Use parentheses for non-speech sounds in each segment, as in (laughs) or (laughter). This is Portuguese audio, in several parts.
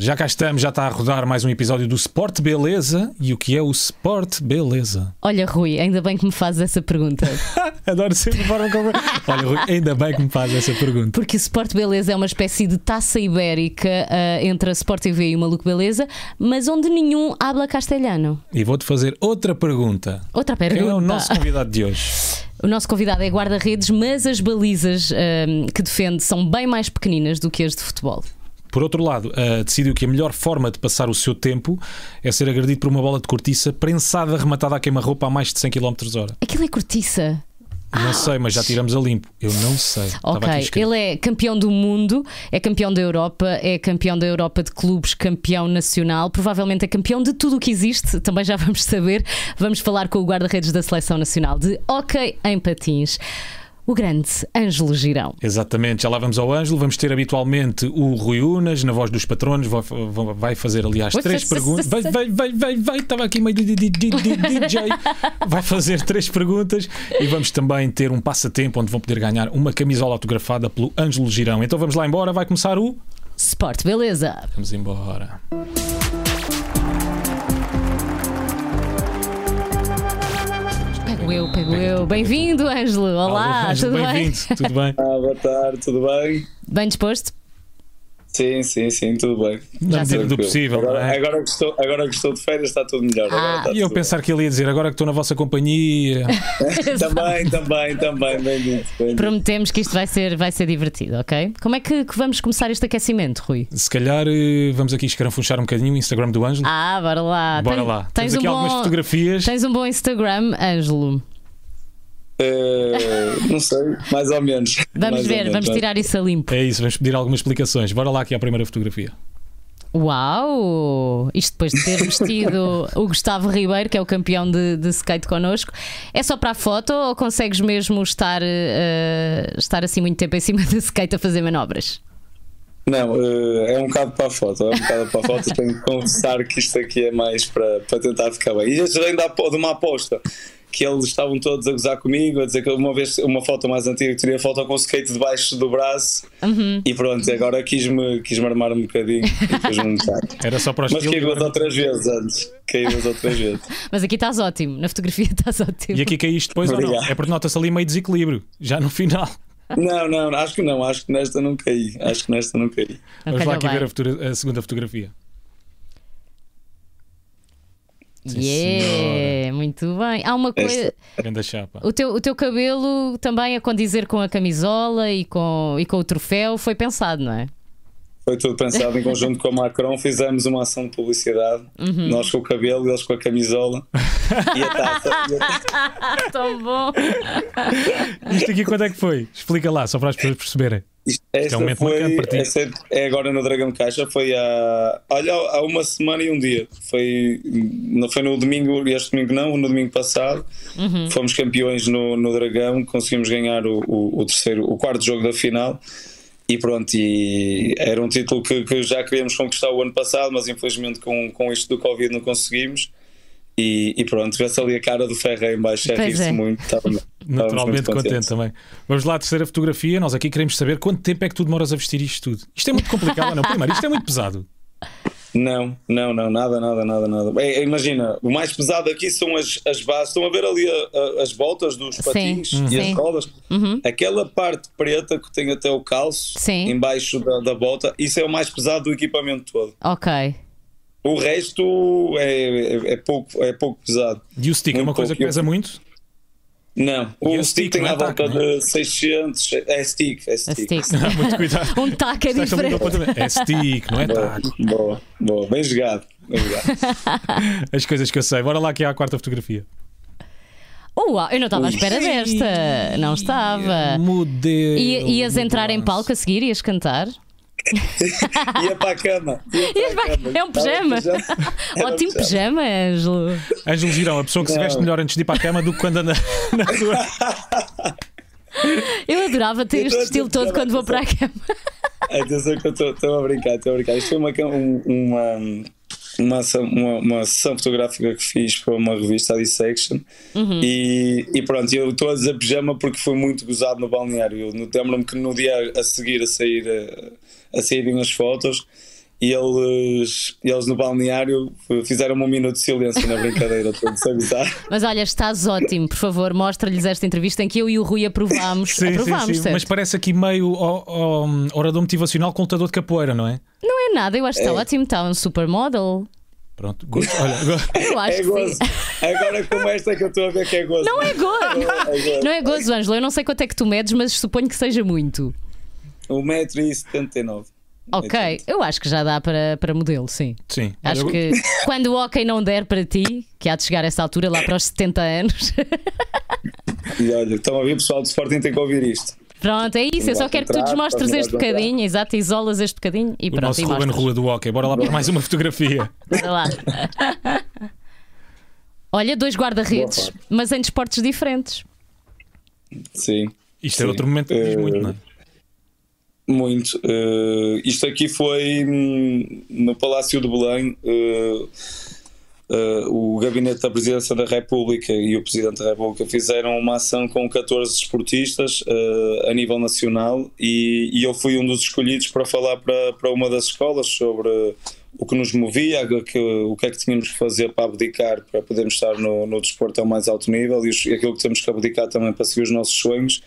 Já cá estamos, já está a rodar mais um episódio do Sport Beleza. E o que é o Sport Beleza? Olha, Rui, ainda bem que me fazes essa pergunta. (laughs) Adoro sempre a forma como. Olha, Rui, ainda bem que me fazes essa pergunta. Porque Sport Beleza é uma espécie de taça ibérica uh, entre a Sport TV e o Maluco Beleza, mas onde nenhum habla castelhano. E vou-te fazer outra pergunta. Outra pergunta. Quem é o nosso convidado de hoje? O nosso convidado é guarda-redes, mas as balizas uh, que defende são bem mais pequeninas do que as de futebol. Por outro lado, uh, decidiu que a melhor forma de passar o seu tempo é ser agredido por uma bola de cortiça prensada, rematada à queima-roupa a mais de 100 km h Aquilo é cortiça. Não sei, mas já tiramos a limpo. Eu não sei. Ok, ele é campeão do mundo, é campeão da Europa, é campeão da Europa de clubes, campeão nacional, provavelmente é campeão de tudo o que existe, também já vamos saber. Vamos falar com o guarda-redes da Seleção Nacional de Hockey em Patins o grande Ângelo Girão. Exatamente, já lá vamos ao Ângelo. Vamos ter habitualmente o Rui Unas, na voz dos patronos, vai fazer, aliás, três perguntas. Vai, vai, vai, vai, vai, estava aqui meio DJ. Vai fazer três perguntas e vamos também ter um passatempo onde vão poder ganhar uma camisola autografada pelo Ângelo Girão. Então vamos lá embora, vai começar o. Sport, beleza? Vamos embora. Pego eu, pego eu. Bem-vindo, Ângelo. Olá, Ângelo, tudo bem? Tudo bem? Ah, boa tarde, tudo bem? Bem disposto? Sim, sim, sim, tudo bem. Na medida do possível. Agora, é? agora, que estou, agora que estou de férias está tudo melhor. Ah, está e eu pensar que ele ia dizer agora que estou na vossa companhia. (laughs) bem. também, também, também. Bem Prometemos que isto vai ser, vai ser divertido, ok? Como é que, que vamos começar este aquecimento, Rui? Se calhar eh, vamos aqui escarafunchar um bocadinho o Instagram do Ângelo. Ah, bora lá. Bora Tens- lá. Tens Temos um aqui bom, algumas fotografias. Tens um bom Instagram, Ângelo. Eh, não sei, mais ou menos. Vamos Mais ver, menos, vamos tirar isso a limpo. É isso, vamos pedir algumas explicações. Bora lá aqui à primeira fotografia. Uau! Isto depois de ter vestido o Gustavo Ribeiro, que é o campeão de, de skate connosco. É só para a foto ou consegues mesmo estar, eh, estar assim muito tempo em cima do skate a fazer manobras? Não, eh, é um bocado para a foto, é um bocado para a foto. Tenho que confessar que isto aqui é mais para, para tentar ficar bem. E isto vem da- de uma aposta. Que eles estavam todos a gozar comigo, a dizer que uma vez uma foto mais antiga que teria foto com o skate debaixo do braço Uhum. e pronto, agora quis-me quis armar um bocadinho (laughs) e depois um bocado. Era só para o Mas caí duas ou três vezes antes. Caí duas ou três vezes. (laughs) Mas aqui estás ótimo, na fotografia (laughs) estás ótimo. E aqui caíste depois ou não? É porque nota-se ali meio desequilíbrio. Já no final. Não, não, acho que não, acho que nesta não caí. Acho que nesta não caí. Não Vamos lá aqui ver a, futura- a segunda fotografia. Sim, Yeah, muito bem. Há uma coisa. Grande chapa. O teu, o teu cabelo também a condizer com a camisola e com, e com o troféu foi pensado, não é? Foi tudo pensado em conjunto com a Macron. Fizemos uma ação de publicidade. Uhum. Nós com o cabelo, eles com a camisola e a taça. (laughs) Tão bom! Isto aqui quando é que foi? Explica lá, só para as pessoas perceberem. Isto- é Esta um momento marcante foi, para ti. esta é agora no Dragão de Caixa. Foi há, olha, há uma semana e um dia. Foi, não foi no domingo, este domingo não, no domingo passado. Uhum. Fomos campeões no, no Dragão, conseguimos ganhar o, o, o terceiro, o quarto jogo da final. E pronto, e era um título que, que já queríamos conquistar o ano passado, mas infelizmente com, com isto do Covid não conseguimos. E, e pronto, vê-se ali a cara do Ferreira em baixo, é rir-se é. muito. Estávamos- (laughs) estávamos Naturalmente muito contente também. Vamos lá à terceira fotografia. Nós aqui queremos saber quanto tempo é que tu demoras a vestir isto tudo. Isto é muito complicado não? Primeiro, isto é muito pesado. Não, não, não, nada, nada, nada, nada. É, imagina, o mais pesado aqui são as, as bases. Estão a ver ali a- a- as voltas dos Sim, patins Uhum. e as sim. rodas? Aquela parte preta que tem até o calço Sim. embaixo da, da volta, isso é o mais pesado do equipamento todo. Ok. O resto é, é, é pouco, é pouco pesado. E o stick é Muito uma coisa que pesa muito? Não, E o o stick stick tem é à volta é? de 600. É stick, é A stick. stick. (laughs) Ah, muito cuidado. (laughs) Um taco é diferente. É stick, não é Boa, taco. boa, boa, bem jogado. Bem jogado. (laughs) As coisas que eu sei. Bora lá aqui à quarta fotografia. Uau, eu não estava à espera desta. Não estava. I- ias entrar em palco a seguir? Ias cantar? Ia para a cama. Ia para a cama. É um pijama. (laughs) Era Ótimo pijama, Ângelo. Ângelo Girão, a pessoa que se Não. veste melhor antes de ir para a cama do que quando anda (laughs) na rua. Eu adorava ter este estilo todo quando vou para a cama. Atenção que eu estou a brincar, estou a brincar. Isto foi uma, um- uma, uma, ação- uma, uma sessão fotográfica que fiz para uma revista, a Dissection, e, e pronto, eu estou a dizer pijama porque foi muito gozado no balneário. Eu lembro-me que no dia a seguir a sair a, a saírem as fotos, e eles, eles no balneário fizeram um minuto de silêncio na brincadeira, todos a gozar. (laughs) Mas olha, estás ótimo, por favor, mostra-lhes esta entrevista em que eu e o Rui aprovámos. (laughs) sim, aprovámos sim, sim. Mas parece aqui meio orador motivacional com lutador de capoeira, não é? Não é nada, eu acho que está é. ótimo, está um supermodel. Pronto, gosto. Olha, (laughs) agora... Eu acho é gozo. Agora, como esta que eu estou a ver que é gozo. Não é gozo. É não é gozo, Ângelo. Eu não sei quanto é que tu medes, mas suponho que seja muito. 1,79m. Ok, eu acho que já dá para, para modelo, sim. Sim. Acho eu... que (laughs) quando o hockey não der para ti, que há de chegar a essa altura, lá para os 70 anos. e olha, estão a ver, pessoal do Sporting tem que ouvir isto. Pronto, é isso. Eu só quero que tu desmostres este bocadinho, exato, isolas este bocadinho e o pronto. Nosso Ruben Rua do Hockey. Bora lá para mais uma fotografia. Bora lá. Olha, dois guarda-redes, mas em desportos diferentes. Sim. Isto sim. é outro momento que diz muito, não é? Muito. Uh, isto aqui foi hum, no Palácio de Belém. Uh, uh, o Gabinete da Presidência da República e o Presidente da República fizeram uma ação com 14 esportistas a nível nacional e, e, eu fui um dos escolhidos para falar para, para uma das escolas sobre o que nos movia, que, o que é que tínhamos que fazer para abdicar para podermos estar no, no desporto ao mais alto nível e, os, e aquilo que temos que abdicar também para seguir os nossos sonhos.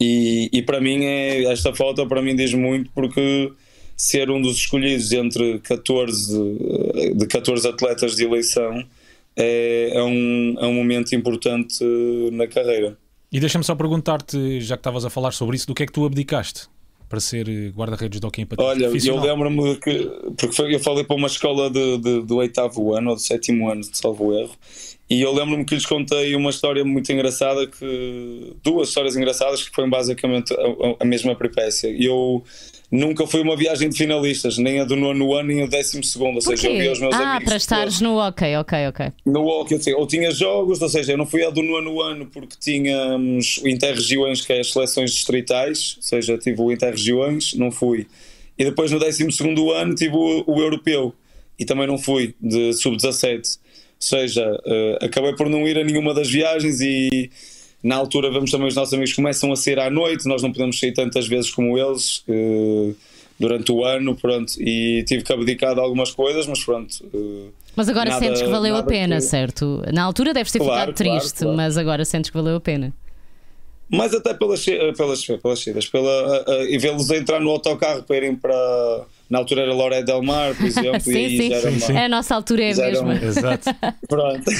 E, e para mim, é, esta foto para mim diz muito porque ser um dos escolhidos entre 14, de 14 atletas de eleição é, é, um, é um momento importante na carreira. E deixa-me só perguntar-te, já que estavas a falar sobre isso, do que é que tu abdicaste para ser guarda-redes de hockey em patins Olha, eu lembro-me que, porque eu falei para uma escola de, de, do oitavo ano ou do sétimo ano, de salvo erro, e eu lembro-me que lhes contei uma história muito engraçada, que duas histórias engraçadas que foram basicamente a, a mesma peripécia. Eu nunca fui uma viagem de finalistas, nem a do nono ano, nem a do décimo segundo. Ou seja, eu vi os meus ah, amigos. para estares todos. no ok, ok, ok. No ok, ou tinha jogos, ou seja, eu não fui a do nono ano porque tínhamos o Interregiões, que é as seleções distritais, ou seja, tive o Interregiões, não fui. E depois no décimo segundo ano tive o, o Europeu, e também não fui, de sub-17 seja, uh, acabei por não ir a nenhuma das viagens e na altura vemos também os nossos amigos começam a sair à noite, nós não podemos sair tantas vezes como eles uh, durante o ano, pronto, e tive que abdicar de algumas coisas, mas pronto. Uh, mas agora nada, sentes que valeu a pena, que... certo? Na altura deves ter claro, ficado triste, claro, claro. mas agora sentes que valeu a pena. Mas até pelas, pelas, pelas saídas, pela, e vê-los entrar no autocarro para irem para na altura era Loré Del Mar, por exemplo, (laughs) sim, e sim. já era uma, é a nossa altura é. Uma, Exato. (laughs) Pronto,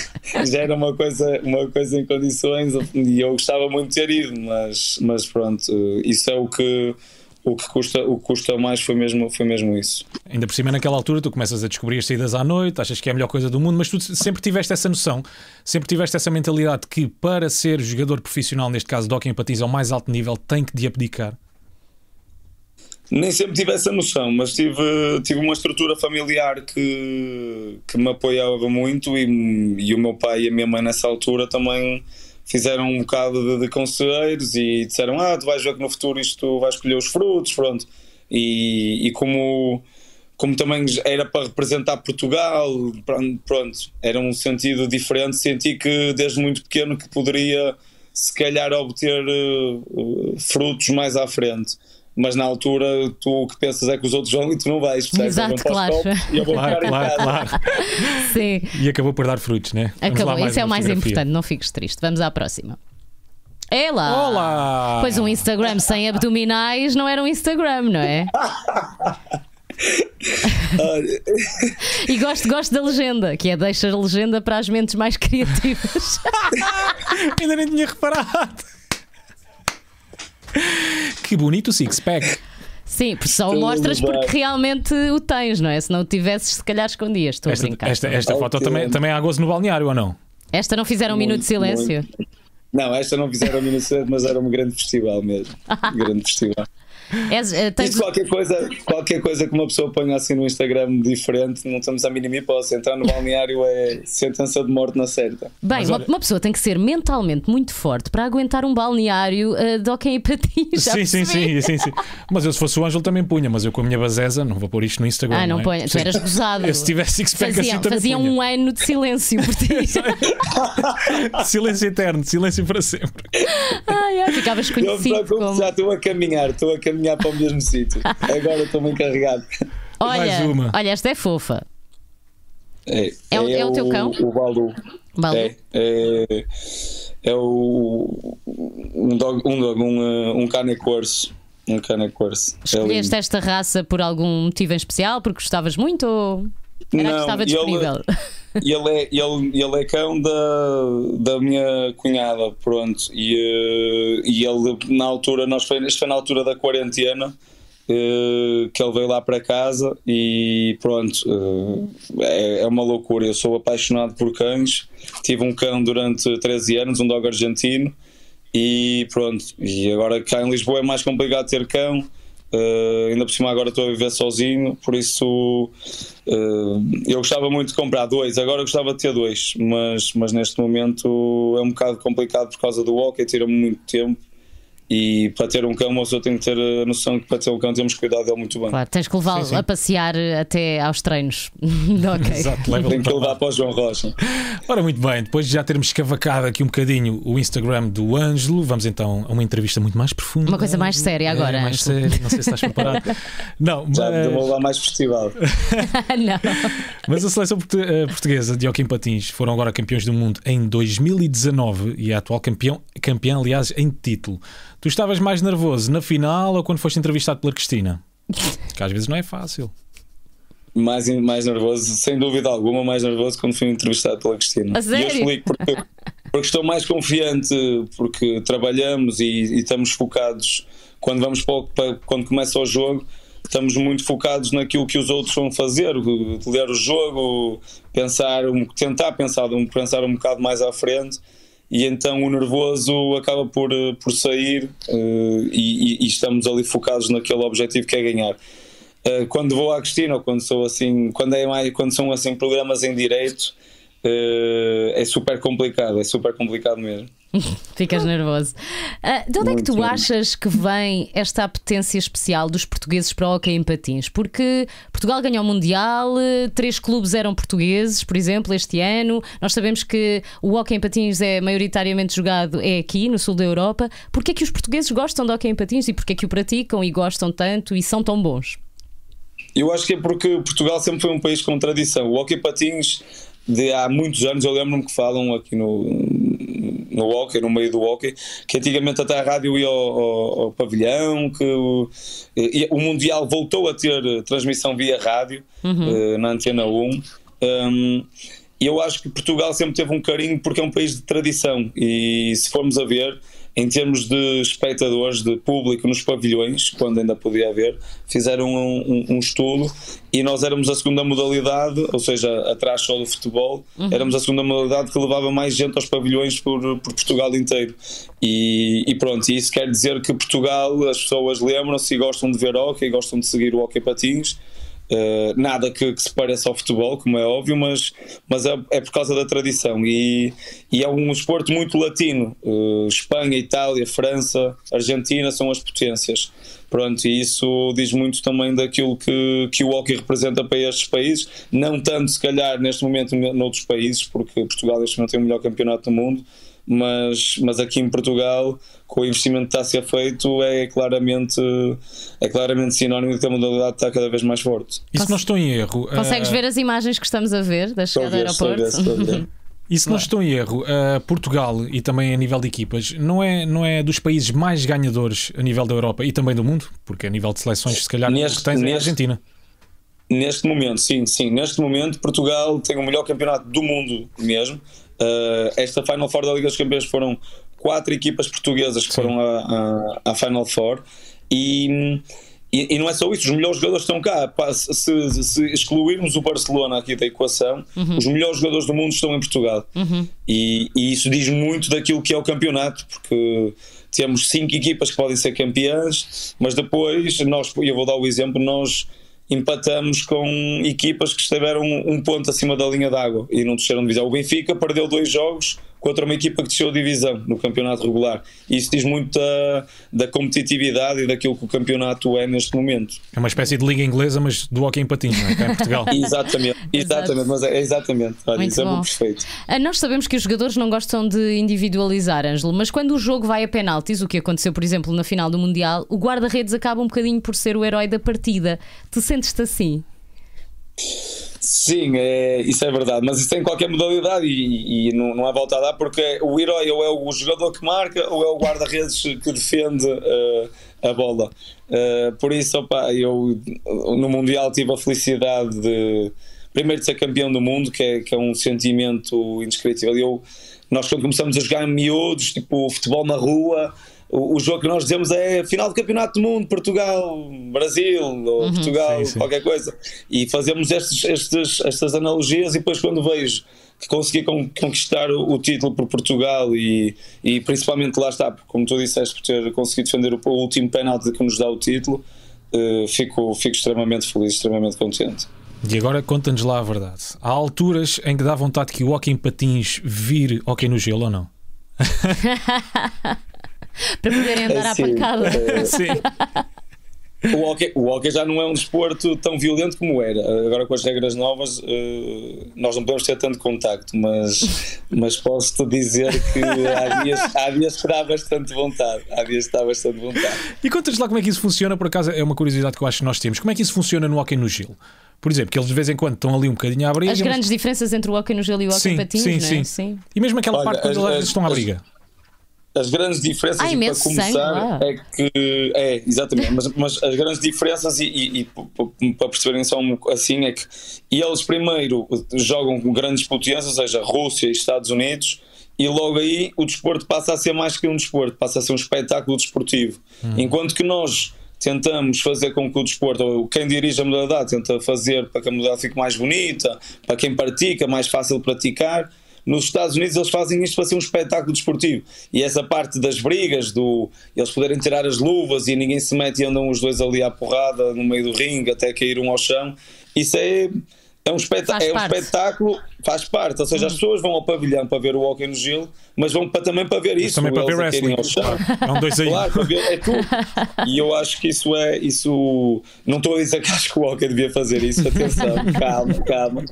já era uma coisa, uma coisa em condições e eu gostava muito de ter ido, mas, mas pronto, isso é o que o que custa, o que custa mais foi mesmo, foi mesmo isso. Ainda por cima, naquela altura, tu começas a descobrir as saídas à noite, achas que é a melhor coisa do mundo, mas tu sempre tiveste essa noção, sempre tiveste essa mentalidade que para ser jogador profissional, neste caso de hockey em patins ao mais alto nível, tem que de abdicar. Nem sempre tive essa noção, mas tive, tive uma estrutura familiar que, que me apoiava muito e, e o meu pai e a minha mãe nessa altura também fizeram um bocado de, de conselheiros e disseram: Ah, tu vais ver que no futuro isto vai escolher os frutos, pronto. E, e como, como também era para representar Portugal, pronto, era um sentido diferente. Senti que desde muito pequeno que poderia, se calhar, obter uh, frutos mais à frente mas na altura tu o que pensas é que os outros vão e tu não vais, percebes? Exato, claro. E eu vou claro, claro, claro. (laughs) Sim. E acabou por dar frutos, né? Vamos acabou, isso é o mais importante, não fiques triste. Vamos à próxima. Ela! Olá! Pois um Instagram sem abdominais não era um Instagram, não é? (laughs) e gosto, gosto da legenda, que é deixa a legenda para as mentes mais criativas. (laughs) Ainda nem tinha reparado. (laughs) Que bonito o six-pack. Sim, só o mostras porque realmente o tens, não é? Se não o tivesses, se calhar escondias. Estou esta, a brincar. Esta, esta foto também, também há gozo no balneário ou não? Esta não fizeram um muito, minuto de silêncio? Muito. Não, esta não fizeram um minuto de silêncio, mas era um grande festival mesmo. (laughs) grande festival. És, uh, tens... qualquer, coisa, qualquer coisa que uma pessoa ponha assim no Instagram diferente, não estamos a mínima hipótese. Entrar no balneário é sentença de morte na certa. Bem, uma, uma, pessoa tem que ser mentalmente muito forte para aguentar um balneário uh, de hockey e patins. Sim, sim, sim, sim, sim. Mas eu, se fosse o Ângelo, também punha. Mas eu, com a minha baseza, não vou pôr isto no Instagram. Ah, não, não é? ponho. Tu eras gozado. Eu, se tivesse six-pack assim, também Fazia punha. um ano de silêncio por ti. (laughs) silêncio eterno, silêncio para sempre. Ai, ai, ficavas conhecido. Eu, como... Já estou a caminhar, estou a caminhar para o mesmo sítio. Agora estou-me encarregado. Olha, Mais uma. olha, esta é fofa. É, É o- é o teu cão? O Balu. Balu. É, é, é o, um dog, um, dog, um, uh, um cane corso. Um cane corso. É Escolheste esta raça por algum motivo em especial? Porque gostavas muito ou era a que Não, estava ele- disponível? E ele é, ele, ele é cão da, da minha cunhada, pronto. E, eh, e ele, na altura, nós foi, isto foi na altura da quarentena, eh, que ele veio lá para casa e pronto, eh, é, é uma loucura. Eu sou apaixonado por cães, tive um cão durante 13 anos, um dog argentino, e pronto. E agora cá em Lisboa é mais complicado ter cão. Eh, ainda por cima agora estou a viver sozinho, por isso eh, eu gostava muito de comprar dois, agora gostava de ter dois, mas, mas neste momento é um bocado complicado por causa do walker, tira-me muito tempo e para ter um cão uma pessoa tem que ter a noção que para ter um cão temos que cuidar dele muito bem. Claro, tens que levá-lo a passear até aos treinos. (laughs) ok. (laughs) Exato, leva Tem que levar para o João Rocha. Ora, muito bem, depois de já termos escavacado aqui um bocadinho o Instagram do Ângelo, vamos então a uma entrevista muito mais profunda. Uma coisa mais séria agora, É, mais Ângelo. séria, não sei se estás preparado. (laughs) Não, Já mas, vou levar mais festival. Não. mas a seleção eh, portuguesa de Joaquim Patins foram agora campeões do mundo em 2019 e é atual campeão, campeão, aliás, em título. Tu estavas mais nervoso na final ou quando foste entrevistado pela Cristina? (laughs) Que às vezes não é fácil. mais, mais nervoso, sem dúvida alguma, mais nervoso quando fui entrevistado pela Cristina. A sério? E eu explico porque, porque estou mais confiante, porque trabalhamos e, e estamos focados quando vamos para, para- quando começa o jogo. Estamos muito focados naquilo que os outros vão fazer, ler o jogo, pensar, um- tentar pensar, um- pensar um bocado mais à frente, e então o nervoso acaba por, eh, por sair e, e- e estamos ali focados naquele objetivo que é ganhar. Uh, quando vou à Cristina ou quando sou assim quando é mais quando são assim programas em direito uh, é super complicado é super complicado mesmo (laughs) Ficas nervoso. Ah, de onde é que tu achas que vem esta apetência especial dos portugueses para o hockey em patins? Porque Portugal ganhou o Mundial, eh, três clubes eram portugueses, por exemplo, este ano. Nós sabemos que o hockey em patins é maioritariamente jogado é aqui, no sul da Europa. Porquê é que os portugueses gostam de hockey em patins e porquê é que o praticam e gostam tanto e são tão bons? eu acho que é porque Portugal sempre foi um país com tradição o hockey patins de há muitos anos eu lembro-me que falam aqui no no hockey, no meio do hockey, que antigamente até a rádio ia ao, ao- ao pavilhão, que o, e- o Mundial voltou a ter transmissão via rádio eh, na Antena 1. Um, e eu acho que Portugal sempre teve um carinho porque é um país de tradição e se formos a ver em termos de espectadores, de público nos pavilhões, quando ainda podia haver, fizeram um, um- um estudo e nós éramos a segunda modalidade, ou seja, atrás só do futebol, éramos a segunda modalidade que levava mais gente aos pavilhões por, por Portugal inteiro. E, e pronto, isso quer dizer que Portugal, as pessoas lembram-se e gostam de ver hockey, gostam de seguir o hockey patins. Uh, nada que, que se pareça ao futebol, como é óbvio, mas, mas é, é por causa da tradição e, e é um esporte muito latino. Uh, Espanha, Itália, França, Argentina são as potências. Pronto, e isso diz muito também daquilo que, que o hockey representa para estes países, não tanto se calhar neste momento noutros países, porque Portugal neste momento tem o melhor campeonato do mundo, mas, mas aqui em Portugal, com o investimento que está a ser feito, é claramente, é claramente sinónimo de que a modalidade está cada vez mais forte. E se não estou em erro. Consegues ah, ver as imagens que estamos a ver da Estou chegada ao ver, estou a ver, aeroporto? estou a ver. E se não estou em erro, ah, Portugal e também a nível de equipas não é, não é dos países mais ganhadores a nível da Europa e também do mundo, porque a nível de seleções, se calhar, Neste- que tens é a neste- Argentina. Neste momento, sim, sim. Neste momento, Portugal tem o melhor campeonato do mundo mesmo. Uh, esta Final Four da Liga dos Campeões foram quatro equipas portuguesas que Sim. foram à, Final Four e, e, e não é só isso, os melhores jogadores estão cá. Se, se- excluirmos o Barcelona aqui da equação, os melhores jogadores do mundo estão em Portugal. E, e isso diz muito daquilo que é o campeonato, porque temos cinco equipas que podem ser campeãs, mas depois, nós, eu vou dar o exemplo, nós empatamos com equipas que estiveram um ponto acima da linha d'água e não desceram de divisão. O Benfica perdeu dois jogos contra uma equipa que desceu a divisão no campeonato regular. E isso diz muito da, da competitividade e daquilo que o campeonato é neste momento. É uma espécie de liga inglesa, mas do hockey em patins, não é? Cá em Portugal. (laughs) exatamente, (laughs) exatamente, mas é exatamente. Olha, isso é bom. é muito perfeito. Ah, nós sabemos que os jogadores não gostam de individualizar, Ângelo, mas quando o jogo vai a penaltis, o que aconteceu, por exemplo, na final do Mundial, o guarda-redes acaba um bocadinho por ser o herói da partida. Tu sentes-te assim? Sim, é, isso é verdade, mas isso tem qualquer modalidade e, e não, não há volta a dar porque o herói ou é o jogador que marca ou é o guarda-redes que defende uh, a bola. Uh, por isso, opa, eu no Mundial tive a felicidade de primeiro de ser campeão do mundo, que é, que é um sentimento indescritível. Eu, nós quando começamos a jogar em miúdos, tipo futebol na rua, o, o, jogo que nós dizemos é final do Campeonato do Mundo, Portugal, Brasil, ou uhum, Portugal, sim, sim. qualquer coisa. E fazemos estes, estes, estas analogias, e depois, quando vejo que consegui conquistar o, o título por Portugal e, e principalmente lá está, como tu disseste, por ter conseguido defender o, o último penalti que nos dá o título, uh, fico, fico extremamente feliz, extremamente contente. E agora conta-nos lá a verdade. Há alturas em que dá vontade que o hockey em patins vire hockey no gelo ou não? (laughs) (laughs) para poderem andar à assim, pancada. É, Sim. O hockey, o hockey já não é um desporto tão violento como era. Agora, com as regras novas, uh, nós não podemos ter tanto contacto, mas, mas posso-te dizer que há dias, há dias que dá bastante vontade. Há dias que dá bastante vontade. E contas lá como é que isso funciona, por acaso é uma curiosidade que eu acho que nós temos. Como é que isso funciona no hockey no gelo? Por exemplo, que eles de vez em quando estão ali um bocadinho à briga. As grandes mas... diferenças entre o hockey no gelo e o hockey sim, patins, sim, sim. É? sim. E mesmo aquela Olha, parte quando as, eles estão à briga as grandes diferenças Ai, para começar é que é exatamente, mas, mas as grandes diferenças e, e, e, para perceberem só assim é que eles primeiro jogam com grandes potências, ou seja, Rússia e Estados Unidos, e logo aí o desporto passa a ser mais que um desporto, passa a ser um espetáculo desportivo. Hum. Enquanto que nós tentamos fazer com que o desporto, ou quem dirige a modalidade, tenta fazer para que a modalidade fique mais bonita, para quem pratica, mais fácil de praticar nos Estados Unidos eles fazem isto para ser um espetáculo desportivo. E essa parte das brigas, do eles poderem tirar as luvas e ninguém se mete e andam os dois ali à porrada no meio do ringue até cair um ao chão, isso é. É um, é um espetáculo, faz parte. Ou seja, hum. as pessoas vão ao pavilhão para ver o hockey no gelo, mas vão para, também para ver mas isso. Também para ver wrestling. Ao chão. (laughs) É um dois aí. Claro, para ver, é tudo. E eu acho que isso é. Isso, não estou a dizer que acho que o hockey devia fazer isso. Atenção, (laughs) calma, calma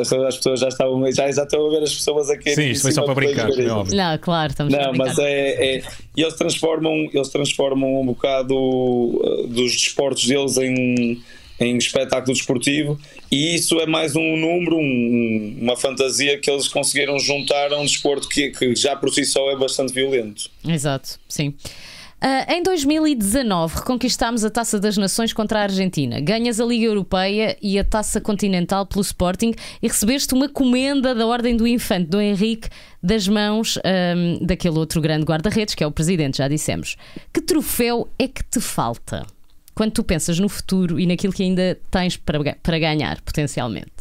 as pessoas já estavam já, já estão a ver as pessoas aqui. Sim, isto foi só para brincar. É não, claro, estamos Não, mas é, é, eles transformam, eles transformam um bocado uh, dos desportos deles em, em espetáculo desportivo e isso é mais um número, um, uma fantasia que eles conseguiram juntar a um desporto que, que já por si só é bastante violento. Exato, sim. Uh, em 2019 reconquistámos a Taça das Nações contra a Argentina. Ganhas a Liga Europeia e a Taça Continental pelo Sporting e recebeste uma comenda da Ordem do Infante, do Henrique, das mãos um, daquele outro grande guarda-redes, que é o Presidente, já dissemos. Que troféu é que te falta? Quando tu pensas no futuro e naquilo que ainda tens para, para ganhar, potencialmente?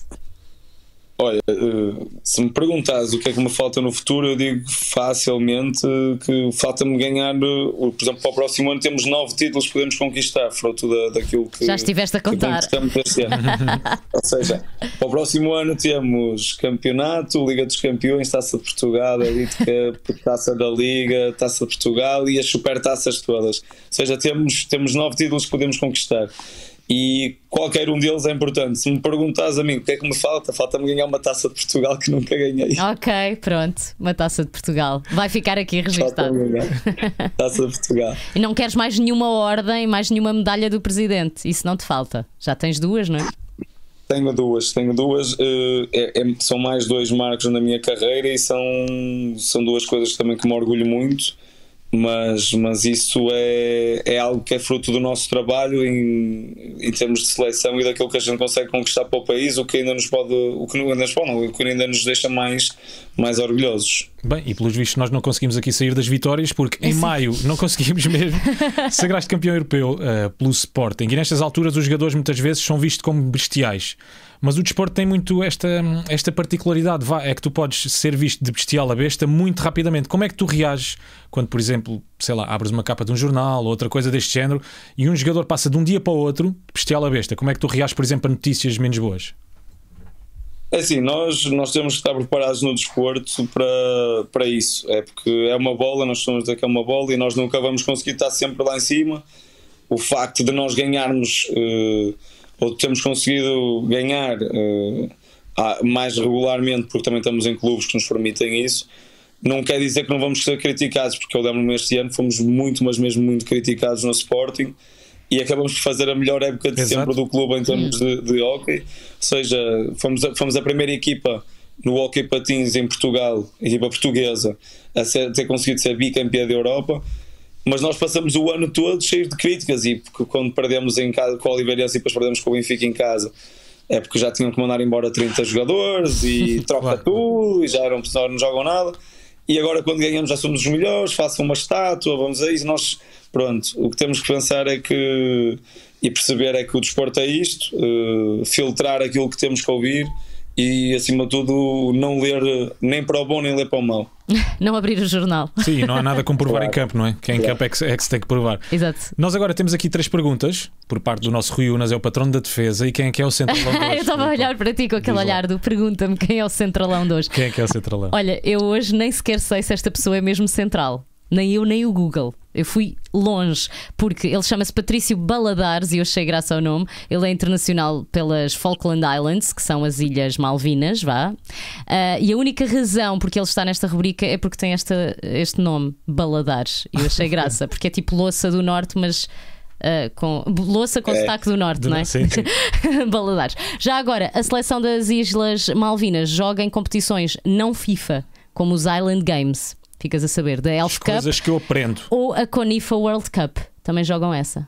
Olha, eh, se me perguntas o que é que me falta no futuro, eu digo facilmente que falta-me ganhar. Eh, por exemplo, para o próximo ano temos nove títulos que podemos conquistar, fruto da, daquilo que. Já estiveste a contar. (laughs) Ou seja, para o próximo ano temos campeonato, Liga dos Campeões, Taça de Portugal, Elite Cup, Taça da Liga, Taça de Portugal e as super taças todas. Ou seja, temos, temos nove títulos que podemos conquistar e qualquer um deles é importante. Se me perguntas a mim o que é que me falta, falta-me ganhar uma taça de Portugal que nunca ganhei. Ok, pronto, uma taça de Portugal. Vai ficar aqui registado. (laughs) taça de Portugal. E não queres mais nenhuma ordem, mais nenhuma medalha do presidente? Isso não te falta. Já tens duas, não é? Tenho duas, tenho duas. Uh, é, é, são mais dois marcos na minha carreira e são, são duas coisas também que me orgulho muito mas, mas isso é, é algo que é fruto do nosso trabalho em, em termos de seleção e daquilo que a gente consegue conquistar para o país, o que ainda nos pode, o que ainda nos pode, não, o que ainda nos deixa mais, mais orgulhosos. Bem, e pelos vistos nós não conseguimos aqui sair das vitórias porque em Sim. maio não conseguimos mesmo (laughs) sagraste campeão europeu uh, pelo Sporting e nestas alturas os jogadores muitas vezes são vistos como bestiais. Mas o desporto tem muito esta, esta particularidade, é que tu podes ser visto de bestial a besta muito rapidamente. Como é que tu reages quando, por exemplo, sei lá, abres uma capa de um jornal ou outra coisa deste género e um jogador passa de um dia para o outro de bestial a besta? Como é que tu reages, por exemplo, a notícias menos boas? É assim, nós, nós temos que estar preparados no desporto para, para isso. É porque é uma bola, nós somos é uma bola e nós nunca vamos conseguir estar sempre lá em cima. O facto de nós ganharmos, uh, ou temos conseguido ganhar uh, mais regularmente, porque também estamos em clubes que nos permitem isso, não quer dizer que não vamos ser criticados, porque eu lembro-me este ano fomos muito, mas mesmo muito criticados no Sporting e acabamos por fazer a melhor época de Exato. sempre do clube em termos de, de hockey. Ou seja, fomos a, fomos a primeira equipa no hockey patins em Portugal, equipa portuguesa, a ser, ter conseguido ser bicampeã da Europa. Mas nós passamos o ano todo cheio de críticas e quando perdemos em casa com o Oliveirense e depois perdemos com o Benfica em casa, é porque já tinham que mandar embora 30 jogadores e (laughs) troca tudo e já eram pessoas não jogam nada. E agora quando ganhamos já somos os melhores, façam uma estátua, vamos a isso. Nós Pronto, o que temos que pensar é que e perceber é que o desporto é isto, uh, filtrar aquilo que temos que ouvir e acima de tudo não ler nem para o bom nem ler para o mau. (laughs) não abrir o jornal. Sim, não há nada como provar claro. em campo, não é? Quem em campo é que, é que, se tem que provar. Exato. Nós agora temos aqui três perguntas por parte do nosso Rui Unas, é o patrono da defesa e quem é que é o centralão de (laughs) hoje? eu estava a olhar para ti com aquele olhar do pergunta-me quem é o centralão de hoje. Quem é que é o centralão? Olha, eu hoje nem sequer sei se esta pessoa é mesmo central nem eu nem o Google. Eu fui longe, porque ele chama-se Patrício Baladares e eu achei graça ao nome. Ele é internacional pelas Falkland Islands, que são as Ilhas Malvinas, vá. Uh, e a única razão porque ele está nesta rubrica é porque tem esta, este nome, Baladares. E eu achei (laughs) graça, porque é tipo louça do norte, mas. Uh, com louça com é, sotaque do norte, do não é? Sim, sim. (laughs) Baladares. Já agora, a seleção das Islas Malvinas joga em competições não FIFA, como os Island Games. Ficas a saber, da Elf As Cup. Coisas que eu aprendo. Ou a Conifa World Cup. Também jogam essa.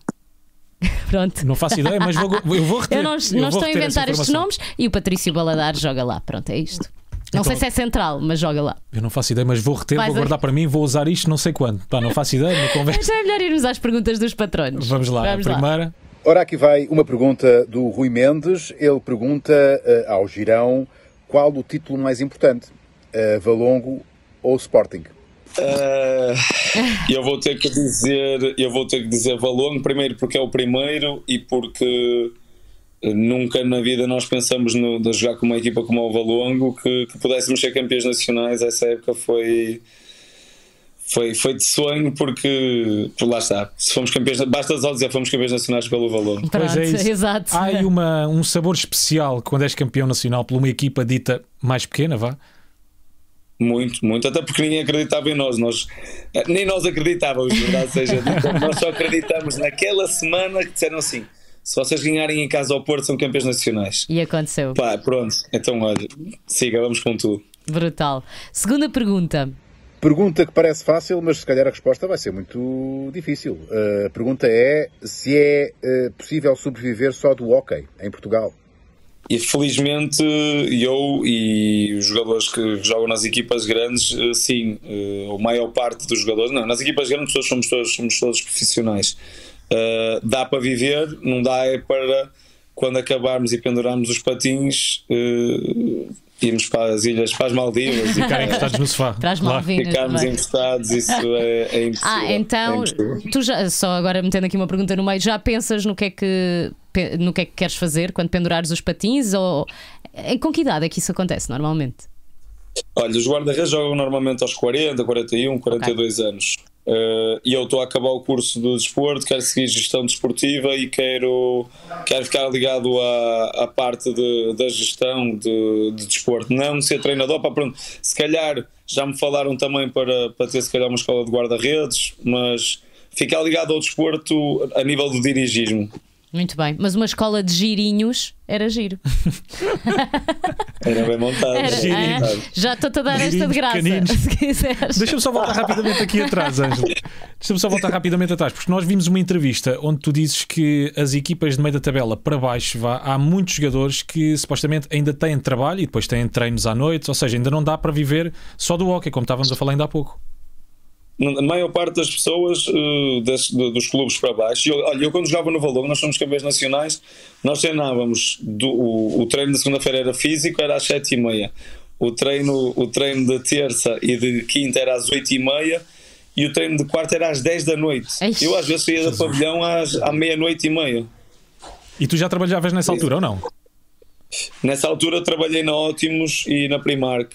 (laughs) Pronto. Não faço ideia, mas vou, eu vou reter. Eu não, eu não estou a inventar estes nomes e o Patrício Baladar joga lá. Pronto, é isto. Não então, sei se é central, mas joga lá. Eu não faço ideia, mas vou reter, Vais vou guardar para mim vou usar isto não sei quando. Pá, não faço ideia, me conversa. Já é melhor irmos às perguntas dos patronos. Vamos lá, Vamos a primeira. Lá. Ora, aqui vai uma pergunta do Rui Mendes. Ele pergunta uh, ao Girão qual o título mais importante, uh, Valongo ou Sporting? Uh, eu vou ter que dizer, eu vou ter que dizer Valongo primeiro porque é o primeiro e porque nunca na vida nós pensamos no, de jogar com uma equipa como o Valongo que, que pudéssemos ser campeões nacionais. Essa época foi foi, foi de sonho porque lá está, se fomos campeões, basta só dizer fomos campeões nacionais pelo valor. Pois é isso. Exato. Há aí uma, um sabor especial quando és campeão nacional por uma equipa dita mais pequena, vá. Muito, muito, até porque ninguém acreditava em nós, nós nem nós acreditávamos, verdade seja, nós só acreditamos naquela semana que disseram assim: se vocês ganharem em casa ao Porto, são campeões nacionais. E aconteceu. Pá, pronto, então olha, siga, vamos com tudo. Brutal. Segunda pergunta. Pergunta que parece fácil, mas se calhar a resposta vai ser muito difícil. A pergunta é se é eh, possível sobreviver só do hockey em Portugal. E felizmente eu e os jogadores que jogam nas equipas grandes, eh, sim, eh, a maior parte dos jogadores, não, nas equipas grandes somos todos, somos todos profissionais. Uh, dá para viver, não dá é para quando acabarmos e pendurarmos os patins, irmos para as ilhas, para as Maldivas e ficarem encostados no sofá. Para as Malvinas. Ficarmos encostados, isso é, é impossível. Ah, então, é tu já, só agora metendo aqui uma pergunta no meio, já pensas no que é que, no que, é que queres fazer quando pendurares os patins? Ou com que idade é que isso acontece normalmente? Olha, os guarda-redes jogam normalmente aos 40, 41, 42 okay. anos. Uh, e eu estou a acabar o curso de desporto, quero seguir gestão desportiva e quero, quero ficar ligado à, à parte de, da gestão de, de desporto, não ser treinador. Para, pronto, se calhar já me falaram também para, para ter se calhar uma escola de guarda-redes, mas ficar ligado ao desporto a nível do dirigismo. Muito bem, mas uma escola de girinhos era giro. (laughs) Era bem montado. Era, é, já estou-te a dar esta de graça, se quiseres. Deixa-me só voltar rapidamente aqui atrás, Ângelo. Deixa-me só voltar rapidamente atrás, porque nós vimos uma entrevista onde tu dizes que as equipas de meio da tabela para baixo vá, há muitos jogadores que supostamente ainda têm trabalho e depois têm treinos à noite, ou seja, ainda não dá para viver só do hockey, como estávamos a falar ainda há pouco a maior parte das pessoas uh, des, de, dos clubes para baixo. Eu, olha, eu quando jogava no Valor, nós somos campeões nacionais, nós treinávamos, do, o, o treino de segunda-feira era físico, era às sete e meia. O treino, o treino de terça e de quinta era às oito e meia e o treino de quarta era às dez da noite. Eixe. Eu às vezes saía do pavilhão às, à meia-noite e meia. E tu já trabalhavas nessa altura ou não? Nessa altura trabalhei na Ótimos e na Primark.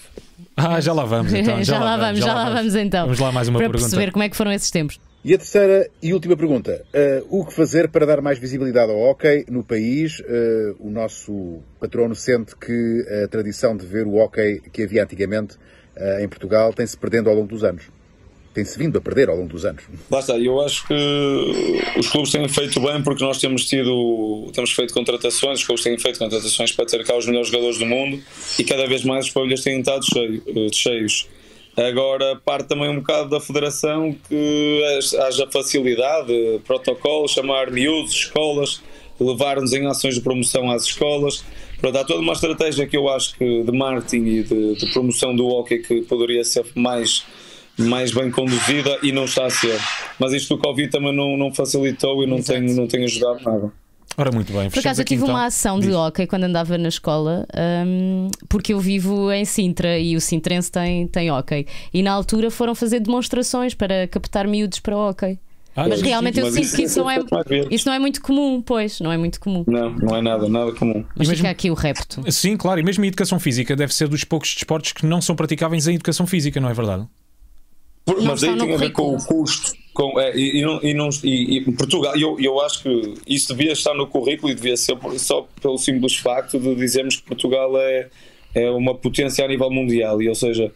Ah, já lá vamos então. (laughs) Já, lá vamos, já lá vamos então. Vamos lá mais uma para pergunta. perceber como é que foram esses tempos. E a terceira e última pergunta. Uh, o que fazer para dar mais visibilidade ao hockey no país? Uh, o nosso patrono sente que a tradição de ver o hockey que havia antigamente uh, em Portugal tem-se perdendo ao longo dos anos. Tem-se vindo a perder ao longo dos anos. Está, eu acho que os clubes têm feito bem porque nós temos tido, temos feito contratações, os clubes têm feito contratações para ter cá os melhores jogadores do mundo e cada vez mais os pavilhões têm estado cheios. Agora parte também um bocado da federação que haja facilidade, protocolo, chamar miúdos, escolas, levar-nos em ações de promoção às escolas. Pronto, há toda uma estratégia que eu acho que de marketing e de, de promoção do hockey que poderia ser mais, mais bem conduzida e não está a ser. Mas isto do Covid também não, não facilitou e não tem, não tem ajudado nada. Ora, muito bem. Por acaso eu tive então. uma ação de hockey quando andava na escola, um, porque eu vivo em Sintra e o Sintrense tem, tem hockey. E na altura foram fazer demonstrações para captar miúdos para hockey. Ah, mas realmente eu sinto que isso não, é, isso não é muito comum, pois, não é muito comum. Não, não é nada, nada comum. Mas mesmo, fica aqui o repto. Sim, claro, e mesmo a educação física deve ser dos poucos desportos que não são praticáveis em educação física, não é verdade? Por, mas aí tem a ver com o custo. Com, é, e, e, e, não, e, e Portugal, eu, eu acho que isso devia estar no currículo e devia ser só pelo simples facto de dizermos que Portugal é, é uma potência a nível mundial, e ou seja,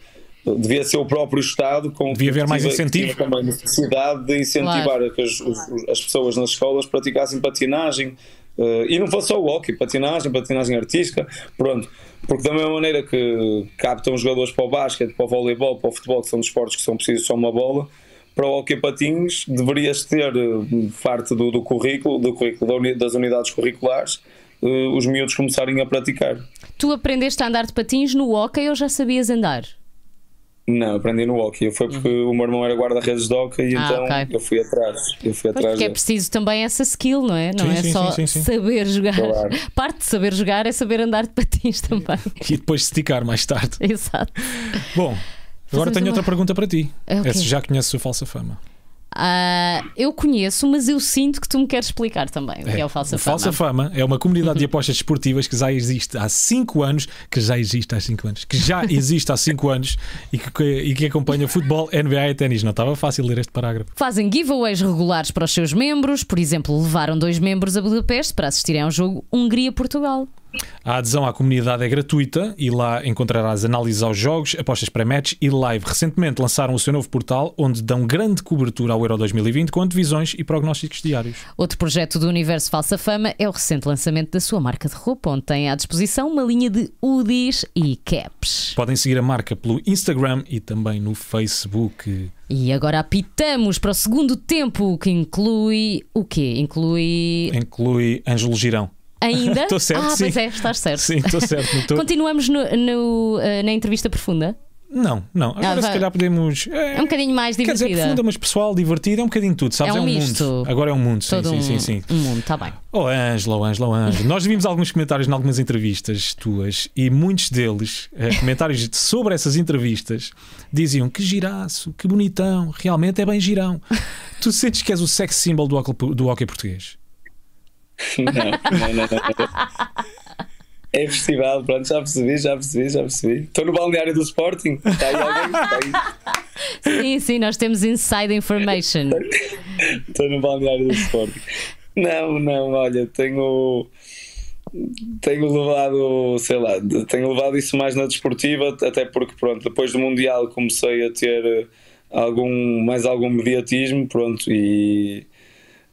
devia ser o próprio Estado com devia haver mais incentivo também necessidade de incentivar claro. que as, as pessoas nas escolas praticassem patinagem uh, e não fosse só o hockey, patinagem, patinagem artística, pronto. Porque da mesma maneira que captam jogadores para o basquete, para o voleibol, para o futebol, que são desportos que são precisos só uma bola, para o hockey patins deverias ter eh, parte do, do currículo, do currículo das unidades curriculares, uh, os miúdos começarem a praticar. Tu aprendeste a andar de patins no hockey ou já sabias andar? Não, aprendi no hockey. Foi porque uhum. o meu irmão era guarda-redes de hockey e ah, então okay. eu fui atrás. Eu fui atrás porque é preciso também essa skill, não é? Não sim, é sim, só sim, saber jogar. Claro. (laughs) Parte de saber jogar é saber andar de patins também. E depois esticar mais tarde. (laughs) Exato. Bom, agora tenho uma... outra pergunta para ti. É okay. já conheces o Falsa Fama. Uh, eu conheço, mas eu sinto que tu me queres explicar também o é, que é o Falsa Fama. Falsa Fama é uma comunidade de (laughs) apostas esportivas que já existe há 5 anos, que já existe há 5 anos, que já (laughs) existe há 5 anos e que, e que acompanha futebol, NBA e ténis. Não estava fácil ler este parágrafo. Fazem giveaways regulares para os seus membros, por exemplo, levaram dois membros a Budapeste para assistirem ao jogo Hungria-Portugal. A adesão à comunidade é gratuita e lá encontrarás análises aos jogos, apostas pré-match e live. Recentemente lançaram o seu novo portal, onde dão grande cobertura ao Euro 2020 com divisões e prognósticos diários. Outro projeto do Universo Falsa Fama é o recente lançamento da sua marca de roupa, onde tem à disposição uma linha de hoodies e caps. Podem seguir a marca pelo Instagram e também no Facebook. E agora apitamos para o segundo tempo, que inclui o quê? Inclui. Inclui Ângelo Girão. Ainda? (laughs) Estou certo. Ah, sim. pois é, estás certo. Sim, estou certo. (laughs) Tô... Continuamos no, no, uh, na entrevista profunda? Não, não. Agora ah, se calhar podemos. É, é, um bocadinho mais divertida. Quer dizer, profunda, mas pessoal, divertida, é um bocadinho tudo, sabes? É um, é um mundo. Agora é um mundo, sim, Todo sim, um, sim, sim. Um mundo, está bem. Oh, Ângela, oh, Ângela, oh, Ângela. Nós vimos alguns comentários em algumas entrevistas tuas e muitos deles, eh, comentários sobre essas entrevistas, diziam que giraço, que bonitão, realmente é bem girão. (laughs) tu sentes que és o sex symbol do, do hockey português? (laughs) não, não, não, não. É festival, pronto, já percebi, já percebi, já percebi. Estou no balneário do Sporting. Está aí alguém? Está aí. Sim, sim, nós temos inside information. (laughs) Estou no balneário do Sporting. Não, não, olha, tenho. Tenho levado, sei lá, tenho levado isso mais na desportiva, até porque, pronto, depois do Mundial comecei a ter algum, mais algum mediatismo, pronto, e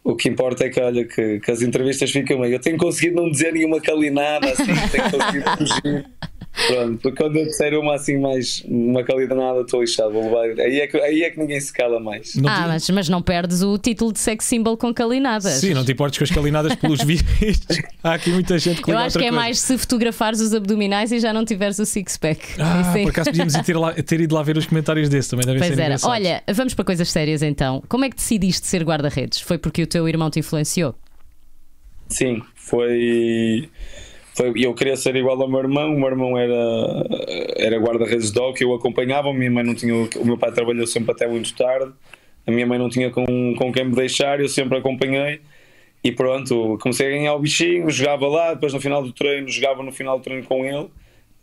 o que importa é que, olha, que, que as entrevistas ficam bem. Eu tenho conseguido não dizer nenhuma calinada, assim, tenho conseguido fugir. (laughs) Pronto, porque quando eu disser uma assim mais uma qualidade nada, estou lixado, vou levar. Aí é, que, aí é que ninguém se cala mais. Não ah, te... mas, mas não perdes o título de sex symbol com calinadas. Sim, não te importes com as calinadas pelos (laughs) vistos. Há aqui muita gente que Eu acho que é coisa. mais se fotografares os abdominais e já não tiveres o six-pack. Ah, por acaso podíamos ter, lá, ter, ido lá ver os comentários desse também devem pois ser era. Olha, vamos para coisas sérias então. Como é que decidiste ser guarda-redes? Foi porque o teu irmão te influenciou? Sim, foi foi, eu queria ser igual ao meu irmão, o meu irmão era, era guarda-redes de hockey, eu acompanhava, a minha mãe não tinha, o meu pai trabalhou sempre até muito tarde, a minha mãe não tinha com, com quem me deixar, eu sempre acompanhei E pronto, comecei a ganhar o bichinho, jogava lá, depois no final do treino, jogava no final do treino com ele.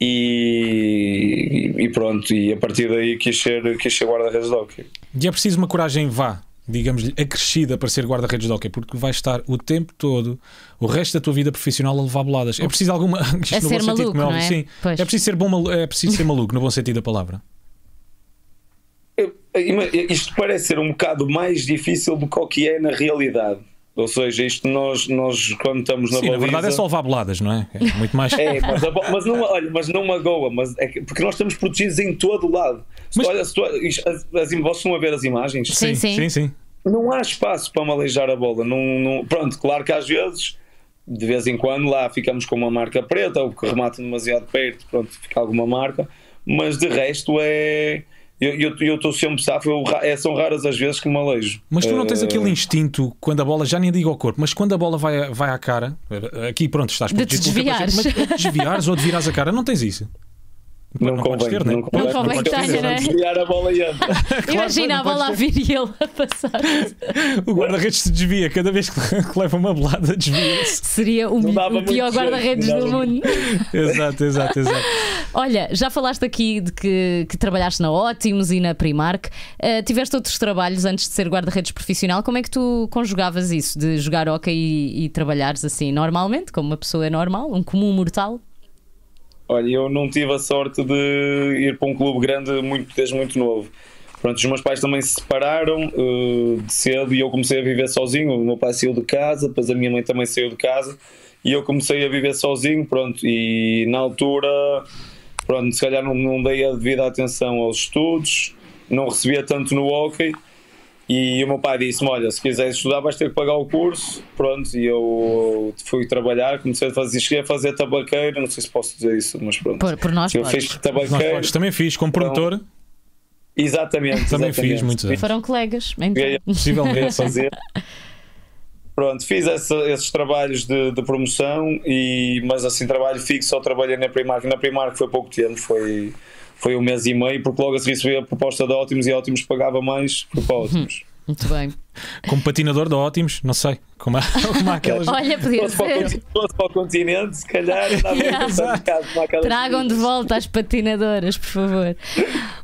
E, e pronto, e a partir daí quis ser, quis ser guarda-redes de hockey. E é preciso uma coragem vá, digamos-lhe, acrescida para ser guarda-redes de hockey, porque vais estar o tempo todo, o resto da tua vida profissional a levar boladas. É preciso alguma. (laughs) Isto A no ser bom sentido, maluco, como é óbvio, é? Sim. Pois. É preciso ser bom malu- é preciso ser maluco, no bom sentido da palavra. Eu- eu- Isto parece ser um bocado mais difícil do que o que é na realidade. Ou seja, isto nós, nós quando estamos na Sim, na baliza... verdade é só levar boladas, não é? É muito mais. É, mas, bo- mas não, olha, mas não magoa, mas é que- porque nós estamos protegidos em todo o lado. Mas- olha, tu, as, as, vocês estão a ver as imagens? Sim, sim. sim, sim. Não há espaço para maleijar a bola. Não, não- pronto, claro que às vezes, de vez em quando, lá ficamos com uma marca preta ou que remata demasiado perto, pronto, fica alguma marca, mas de resto é. Eu estou sempre safo, eu é, são raras as vezes que me aleijo. Mas tu não tens Eh, aquele instinto quando a bola, já nem digo ao corpo, mas quando a bola vai, vai à cara, aqui pronto, estás De te protegido desviares. mas de desviares ou de virares a cara, não tens isso. Não, não convém, ter, né? não Não convém, convém porque que tenha, não né? desviar a bola e entra. Imagina não a bola a vir e ele a passar. (laughs) O guarda-redes se desvia, cada vez (laughs) que leva uma bolada, desvia-se. Seria o, Não o pior guarda-redes não do mundo. Exato, exato, exato. (laughs) Olha, já falaste aqui de que, que trabalhaste na Ótimos e na Primark. Uh, tiveste outros trabalhos antes de ser guarda-redes profissional. Como é que tu conjugavas isso de jogar hockey e, e trabalhares assim normalmente, como uma pessoa normal, um comum mortal? Olha, eu não tive a sorte de ir para um clube grande muito, desde muito novo. Pronto, os meus pais também se separaram eh, de cedo e eu comecei a viver sozinho. O meu pai saiu de casa, depois a minha mãe também saiu de casa e eu comecei a viver sozinho. Pronto, e na altura, pronto, se calhar não, não dei a devida atenção aos estudos, não recebia tanto no hockey. E o meu pai disse-me: Olha, se quiseres estudar, vais ter que pagar o curso. Pronto, e eu fui trabalhar, comecei a fazer, cheguei a fazer tabaqueira. Não sei se posso dizer isso, mas pronto. Por, por nós, eu podes. fiz Nós tabaqueira. podes, também fiz, como produtor, Exatamente. Também exatamente. fiz muitos anos. Foram colegas. Então. Possivelmente. fazer. Pronto, fiz essa- esses trabalhos de, de promoção, e, mas assim, trabalho fixo, só trabalhei na Primark. Na Primark foi pouco tempo, foi, foi um mês e meio, porque logo a seguir recebi a proposta da Ótimos e a Ótimos pagava mais, foi para Ótimos. Muito bem. como patinador de ótimos, não sei, como há, como há aquelas. (laughs) Olha, podia Fosse para, o ser. para o continente, se calhar (laughs) aquelas Tragam de volta as patinadoras, por favor.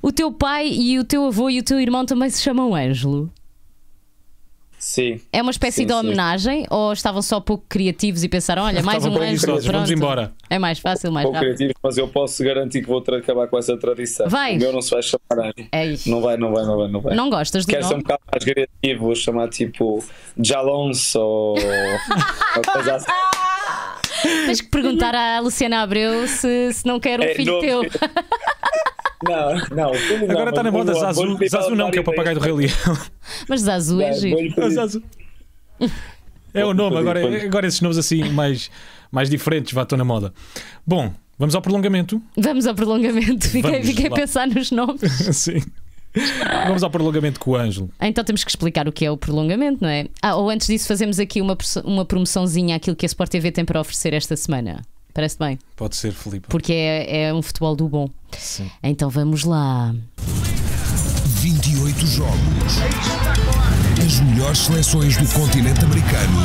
O teu pai e o teu avô e o teu irmão também se chamam Ângelo. Sim. É uma espécie Sim, de sim. homenagem ou estavam só pouco criativos e pensaram, olha, mais um preguiçosos, pronto. vamos embora. É mais fácil, mais pouco rápido. criativo, mas eu posso garantir que vou acabar com essa tradição. Vais. O meu não se vai chamar Anjo. É isso. Não vai, não vai, não vai, não vai. Não gostas do Quero ser um bocado mais criativo, vou chamar tipo Jalonso (laughs) ou coisa assim. Tens que perguntar à Luciana Abreu se, se não quer um É, filho não- teu. (laughs) Não, não. Agora está na moda Zazu, Zazu não, que é o papagaio do Rei. Leão. Mas Zazu é giro. Zazu. É o nome, agora, agora esses nomes assim mais, mais diferentes, vá, estão na moda. Bom, vamos ao prolongamento. Vamos ao prolongamento. Fiquei, Vamos fiquei a pensar nos nomes. (laughs) Sim. Vamos ao prolongamento com o Ângelo. Então temos que explicar o que é o prolongamento, não é? Ah, ou antes disso, fazemos aqui uma, uma promoçãozinha àquilo que a Sport TV tem para oferecer esta semana. Parece bem? Pode ser, Filipe. Porque é, é um futebol do bom. Sim. Então vamos lá. 28 jogos. As melhores seleções do continente americano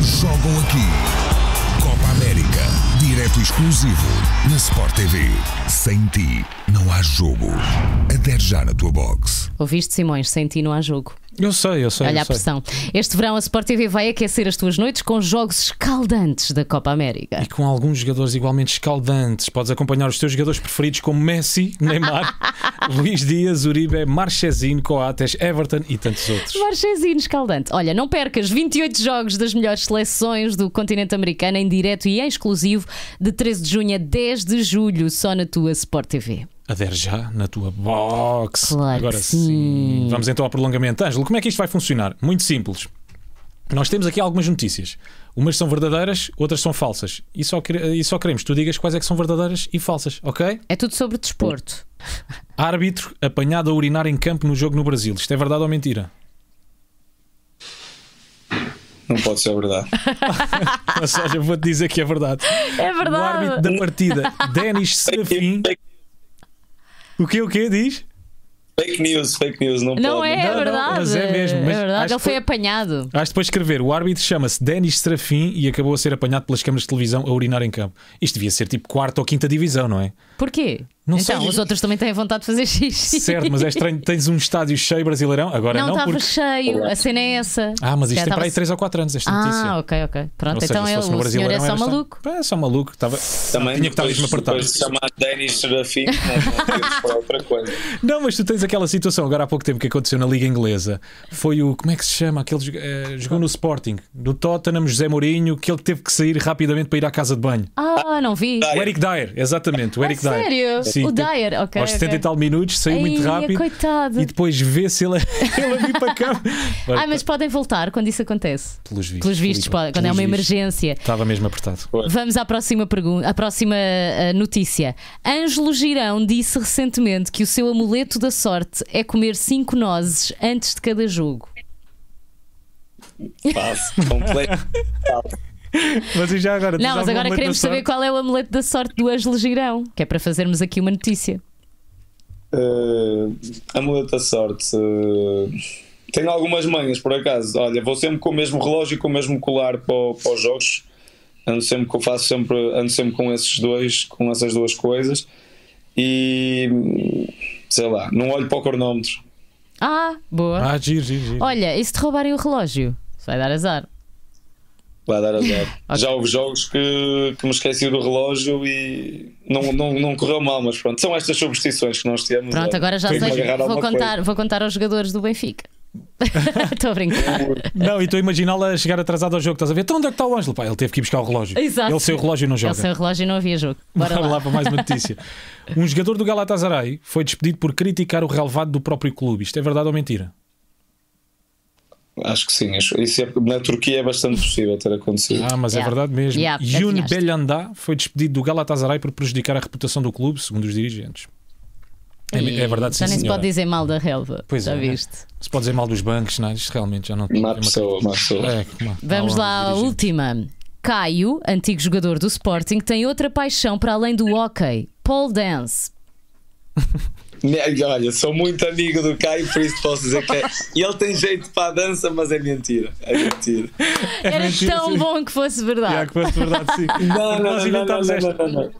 jogam aqui. Copa América. Direto e exclusivo na Sport TV. Sem ti não há jogo. Adere já na tua box. Ouviste, Simões? Sem ti não há jogo. Eu sei, eu sei. Olha eu a sei. pressão. Este verão a Sport TV vai aquecer as tuas noites com jogos escaldantes da Copa América. E com alguns jogadores igualmente escaldantes. Podes acompanhar os teus jogadores preferidos como Messi, (laughs) Neymar, Luís Dias, Uribe, Marchezinho, Coates, Everton e tantos outros. Marchezinho escaldante. Olha, não percas 28 jogos das melhores seleções do continente americano em direto e em exclusivo de 13 de junho a 10 de julho, só na tua Sport TV. Adere já na tua box. Claro Agora que sim. Vamos então ao prolongamento. Ângelo, como é que isto vai funcionar? Muito simples. Nós temos aqui algumas notícias. Umas são verdadeiras, outras são falsas. E só, e só queremos que tu digas quais é que são verdadeiras e falsas, ok? É tudo sobre desporto. Árbitro apanhado a urinar em campo no jogo no Brasil. Isto é verdade ou mentira? Não pode ser verdade. (laughs) Ou seja, vou-te dizer que é verdade. É O árbitro da partida, Denis Serafim. O que o que diz? Fake news, fake news, não, Não pode. é, é Não, não, verdade. mas é mesmo, mas é verdade. acho Ele que foi apanhado. Acho que depois de escrever, o árbitro chama-se Denis Serafim e acabou a ser apanhado pelas câmaras de televisão a urinar em campo. Isto devia ser tipo quarta ou quinta divisão, não é? Porquê? Não então, sei. os outros também têm vontade de fazer xixi. Certo, mas é estranho, tens um estádio cheio brasileirão, agora Não não, estava porque... cheio, a cena é essa. Ah, mas isto tem para aí 3 ou 4 anos, esta notícia. Ah, ok, ok. Pronto, seja, então se ele, o senhor é só maluco. É só maluco. Estava... Também Tinha que estar mesmo apertado. depois de chamar Denis Serafim, não, outra coisa. Não, mas tu tens aquela situação agora há pouco tempo que aconteceu na Liga Inglesa. Foi o. Como é que se chama? Aquele eh, jogou no Sporting, do Tottenham, José Mourinho, que ele teve que sair rapidamente para ir à casa de banho. Ah, não vi. Dyer. O Eric Dyer, exatamente. O Ah, Eric Dyer. sério? Sim, o Dyer, ok. Aos 70 e tal minutos, saiu muito rápido. coitado. E depois vê-se ele, (laughs) ele a vir para cá. (laughs) Ah, mas podem voltar quando isso acontece. Pelos vistos. Pelos vistos, pode- quando é pelos uma vistos. emergência. Estava mesmo apertado. Vamos à próxima pergunta, à próxima eh, notícia. Ângelo Girão disse recentemente que o seu amuleto da sorte é comer cinco nozes antes de cada jogo. Passo, completo. (laughs) (laughs) Mas e já agora? Não, mas agora queremos saber qual é o amuleto da sorte do Ângelo Girão, que é para fazermos aqui uma notícia. Uh, amuleto da sorte. uh, tenho algumas manhas, por acaso. Olha, vou sempre com o mesmo relógio e com o mesmo colar para, para os jogos. Ando sempre, com- faço sempre, ando sempre com esses dois, com essas duas coisas. E sei lá, não olho para o cronómetro. Ah, boa. Ah, giro, giro, giro. Olha, e se te roubarem o relógio? Isso vai dar azar. Dar azar. (laughs) Ok. Já houve jogos que, que me esqueci do relógio e não, não, não correu mal, mas pronto, são estas superstições que nós temos. Pronto, olha. agora já sei. Vou contar, coisa. vou contar aos jogadores do Benfica. (laughs) Estou a brincar. Não, e estou a imaginá-la a chegar atrasado ao jogo. Estás a ver? Então onde é que está o Ângelo? Pá, ele teve que ir buscar o relógio. Exato. Ele sem o relógio não joga. Ele sem o relógio não havia jogo. Bora lá. lá para mais uma notícia. (laughs) Um jogador do Galatasaray foi despedido por criticar o relevado do próprio clube. Isto é verdade ou mentira? Acho que sim. acho- Isso é- na Turquia é bastante possível ter acontecido. Ah, mas é Yeah. verdade mesmo. Yeah, Yun adivinhaste. Belhanda foi despedido do Galatasaray por prejudicar a reputação do clube, segundo os dirigentes. É, é verdade, sim, Já nem se senhora. pode dizer mal da relva. Pois já é. viste? Se pode dizer mal dos bancos, não, isto realmente já não Má é uma- pessoa, má pessoa. É, uma- Vamos uma lá à dirigente. última. Caio, antigo jogador do Sporting, tem outra paixão para além do hockey. Pole dance. (laughs) Olha, sou muito amigo do Caio, por isso posso dizer que é. (laughs) Ele tem jeito para a dança, mas é mentira. É mentira. (laughs) Era mentira, tão sim. bom que fosse verdade. Que fosse verdade, sim. (laughs) Não, não, Nós não, não, não, não, não, não.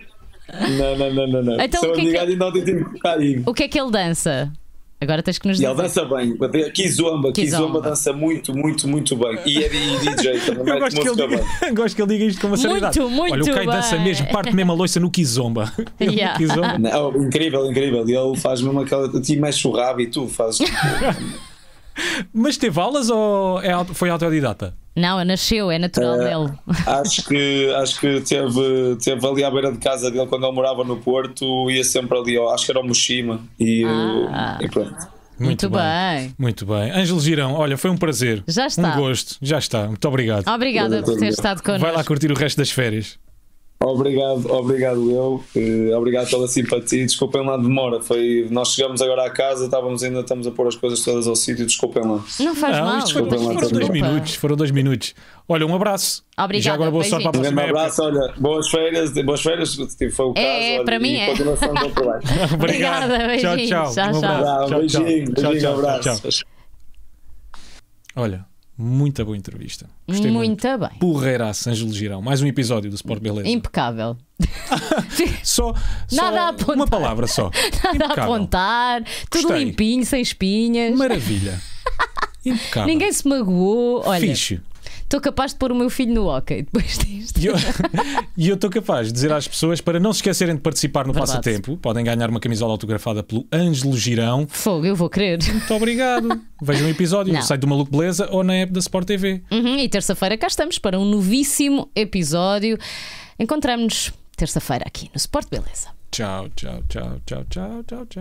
Não, não, não, não, não. Então, Sou o que é que ele- ainda ontem tive com o Caio. O que é que ele dança? Agora tens que nos E dizer. ele dança bem. Kizomba, Kizomba. Kizomba dança muito, muito, muito bem. E é e DJ também. Eu gosto que, ele diga, (laughs) gosto que ele diga isto com uma seriedade. Muito, muito Olha, o Caio dança mesmo, parte mesmo a loiça no Kizomba. (laughs) (laughs) Yeah. Kizomba. Não, incrível, incrível. E ele faz mesmo aquela. Ti mexe o rabo e tu fazes. Mas teve aulas ou é foi autodidata? Não, nasceu, é natural Eh, dele. acho que, acho que teve, teve ali à beira de casa dele quando ele morava no Porto. Ia sempre ali, ó, acho que era o Moshima. E, Ah. e pronto. Muito bem. Muito bem. Ângelo Girão, olha, foi um prazer. Já está. Um gosto. Já está. Muito obrigado. Obrigada por ter estado Vai lá connosco. curtir o resto das férias. Obrigado, obrigado eu. Eh, obrigado pela simpatia. Desculpem lá a demora. Foi, nós chegamos agora à casa, estávamos ainda estamos a pôr as coisas todas ao sítio. Desculpem lá. Não faz Não, mal. desculpa lá, foram dois desculpa. minutos. Foram dois minutos. Olha, um abraço. Obrigada, E já agora boa sorte para a Um grande próxima época. abraço, olha, boas férias, boas férias, tipo, foi o caso. É, é, olha, para mim é. continuação do trabalho. (laughs) Obrigado. Obrigada, tchau, beijinhos. tchau. Tchau, Um tchau. abraço. Tchau, tchau. beijinho, Tchau, beijinho, tchau, abraço. tchau. Olha, muita boa entrevista. Gostei muito. Muito bem. Porreiraço, Ângelo Girão. Mais um episódio do Sport Beleza. Impecável. (laughs) Só, só Nada a apontar. uma palavra só. (laughs) Nada a Impecável. apontar, tudo Gostei. limpinho, sem espinhas. Maravilha. (laughs) Impecável. Ninguém se magoou. Olha, Fixe. Estou capaz de pôr o meu filho no hockey depois disto. E eu- (laughs) estou capaz de dizer às pessoas para não se esquecerem de participar no Verdade. passatempo. Podem ganhar uma camisola autografada pelo Ângelo Girão. Fogo, eu vou querer. Muito obrigado. Vejam o episódio no site do Maluco Beleza ou na app da Sport TV. Uhum, e terça-feira cá estamos para um novíssimo episódio. Encontramos-nos terça-feira aqui no Sport Beleza. Tchau, tchau, tchau, tchau, tchau, tchau, tchau.